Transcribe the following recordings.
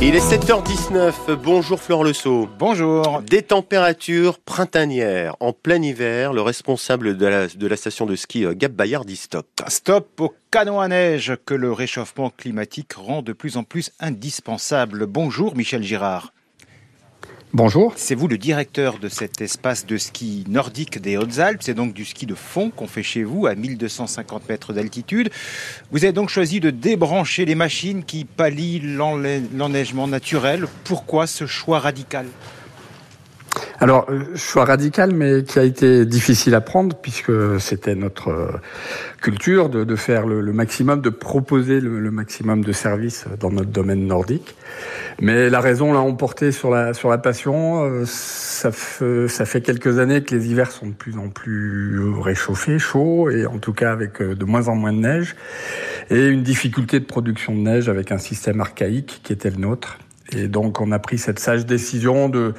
Il est 7h19. Bonjour Flore Le Bonjour. Des températures printanières en plein hiver. Le responsable de la, de la station de ski euh, Gap Bayard dit stop. Stop au canon à neige que le réchauffement climatique rend de plus en plus indispensable. Bonjour Michel Girard. Bonjour. C'est vous le directeur de cet espace de ski nordique des Hautes-Alpes. C'est donc du ski de fond qu'on fait chez vous à 1250 mètres d'altitude. Vous avez donc choisi de débrancher les machines qui pallient l'enneigement naturel. Pourquoi ce choix radical? Alors, euh, choix radical, mais qui a été difficile à prendre, puisque c'était notre euh, culture de, de faire le, maximum, de proposer le, maximum de services dans notre domaine nordique. Mais la raison l'a emporté sur la, sur la passion. Euh, ça, ça fait quelques années que les hivers sont de plus en plus réchauffés, chauds, et en tout cas avec de moins en moins de neige, et une difficulté de production de neige avec un système archaïque qui était le nôtre. Et donc, on a pris cette sage décision de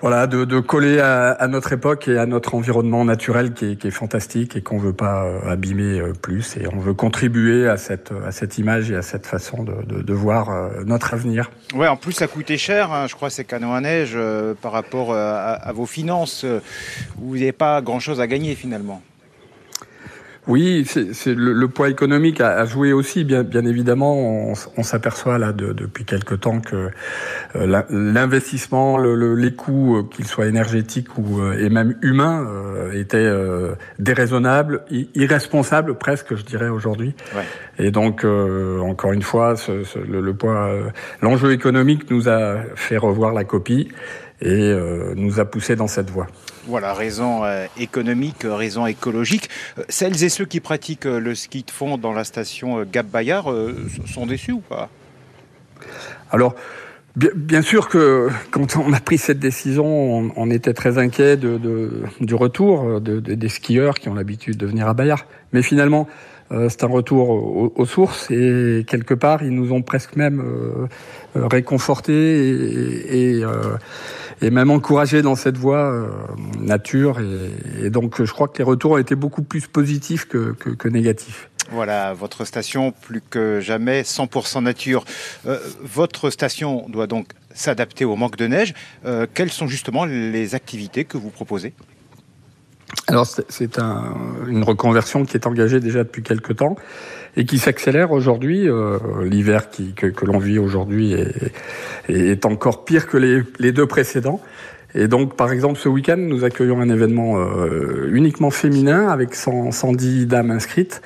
voilà, de, de coller à, à, notre époque et à notre environnement naturel qui est, qui est fantastique et qu'on veut pas euh, abîmer euh, plus. Et on veut contribuer à cette, à cette image et à cette façon de, de, de voir euh, notre avenir. Ouais, en plus ça coûtait cher, hein, je crois, ces canons à neige par rapport à, à, vos finances. Vous n'avez pas grand-chose à gagner finalement. Oui, c'est le, le, poids économique a, a, joué aussi, bien, bien évidemment. On, on s'aperçoit là de, depuis quelque temps que euh, l'investissement, le, les coûts, euh, qu'ils soient énergétiques ou euh, et même humains, étaient déraisonnables, irresponsables presque, je dirais aujourd'hui. Ouais. Et donc, encore une fois, ce, ce, le, le, poids, l'enjeu économique nous a fait revoir la copie et nous a poussé dans cette voie. Voilà, raison euh, économique, raison écologique. Euh, celles et ceux qui pratiquent euh, le ski de fond dans la station Gap Bayard sont déçus ou pas? Alors, Bien, sûr que quand on a pris cette décision, on, était très inquiet du retour de, des skieurs qui ont l'habitude de venir à Bayard. Mais finalement, c'est un retour aux, sources et quelque part, ils nous ont presque même réconfortés et, et même encouragé dans cette voie euh, nature. Et, donc, je crois que les retours ont été beaucoup plus positifs que, que, que négatifs. Voilà, votre station, plus que jamais, 100% nature. Euh, votre station doit donc s'adapter au manque de neige. Euh, quelles sont justement les activités que vous proposez? Alors c'est un, une reconversion qui est engagée déjà depuis quelques temps et qui s'accélère aujourd'hui. Euh, L'hiver que, que l'on vit aujourd'hui est, est, encore pire que les, les, deux précédents. Et donc, par exemple, ce week-end, nous accueillons un événement euh, uniquement féminin avec 100, 110 dames inscrites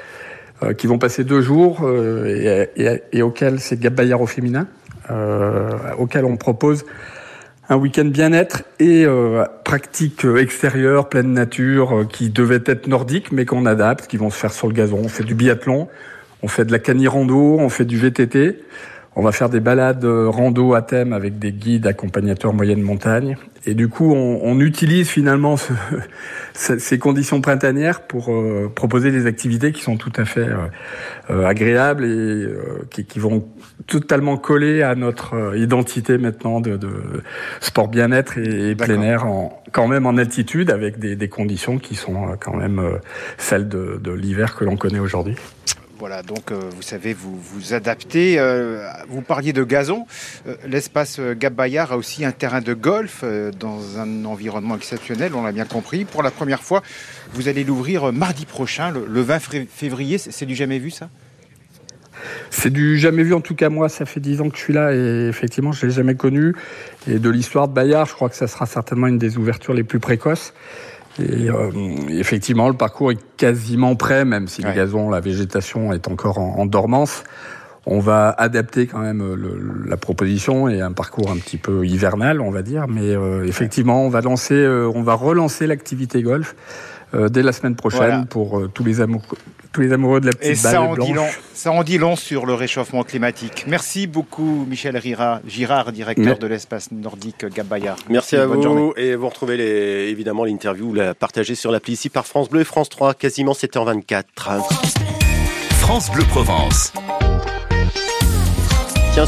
euh, qui vont passer deux jours euh, et, et, et, auquel c'est Gab Bayard au féminin, euh, auquel on propose un week-end bien-être et euh, pratique extérieure, pleine nature, euh, qui devait être nordique, mais qu'on adapte, qui vont se faire sur le gazon. On fait du biathlon, on fait de la cani-rando, on fait du VTT. On va faire des balades euh, rando à thème avec des guides accompagnateurs moyenne montagne. Et du coup, on, on utilise finalement ce, ces conditions printanières pour euh, proposer des activités qui sont tout à fait euh, euh agréables et euh, qui, qui, vont totalement coller à notre identité maintenant de, de sport bien-être et, et plein air, en, quand même en altitude, avec des, des conditions qui sont quand même celles de, de l'hiver que l'on connaît aujourd'hui. Voilà, donc euh, vous savez, vous vous adaptez. Euh, vous parliez de gazon. Euh, l'espace Gap Bayard a aussi un terrain de golf dans un environnement exceptionnel, on l'a bien compris. Pour la première fois, vous allez l'ouvrir mardi prochain, le, 20 février. C'est du jamais vu, ça? C'est du jamais vu, en tout cas moi, ça fait dix ans que je suis là et effectivement je l'ai jamais connu. Et de l'histoire de Bayard, je crois que ça sera certainement une des ouvertures les plus précoces. Et euh, effectivement, le parcours est quasiment prêt, même si ouais. le gazon, la végétation est encore en, en dormance. On va adapter quand même le, la proposition et un parcours un petit peu hivernal, on va dire. Mais euh, effectivement, on va lancer, euh, on va relancer l'activité golf euh, dès la semaine prochaine voilà. pour euh, tous les amoureux. Tous les amoureux de la petite et ça balle en blanche. Dit long, ça en dit long sur le réchauffement climatique. Merci beaucoup, Michel Rira, Girard, directeur Mais... de l'espace nordique Gabaya. Merci, Merci à vous. Journée. Et vous retrouvez les, évidemment l'interview la partagée sur l'appli ici par France Bleu et France 3, quasiment 7h24. France Bleu Provence.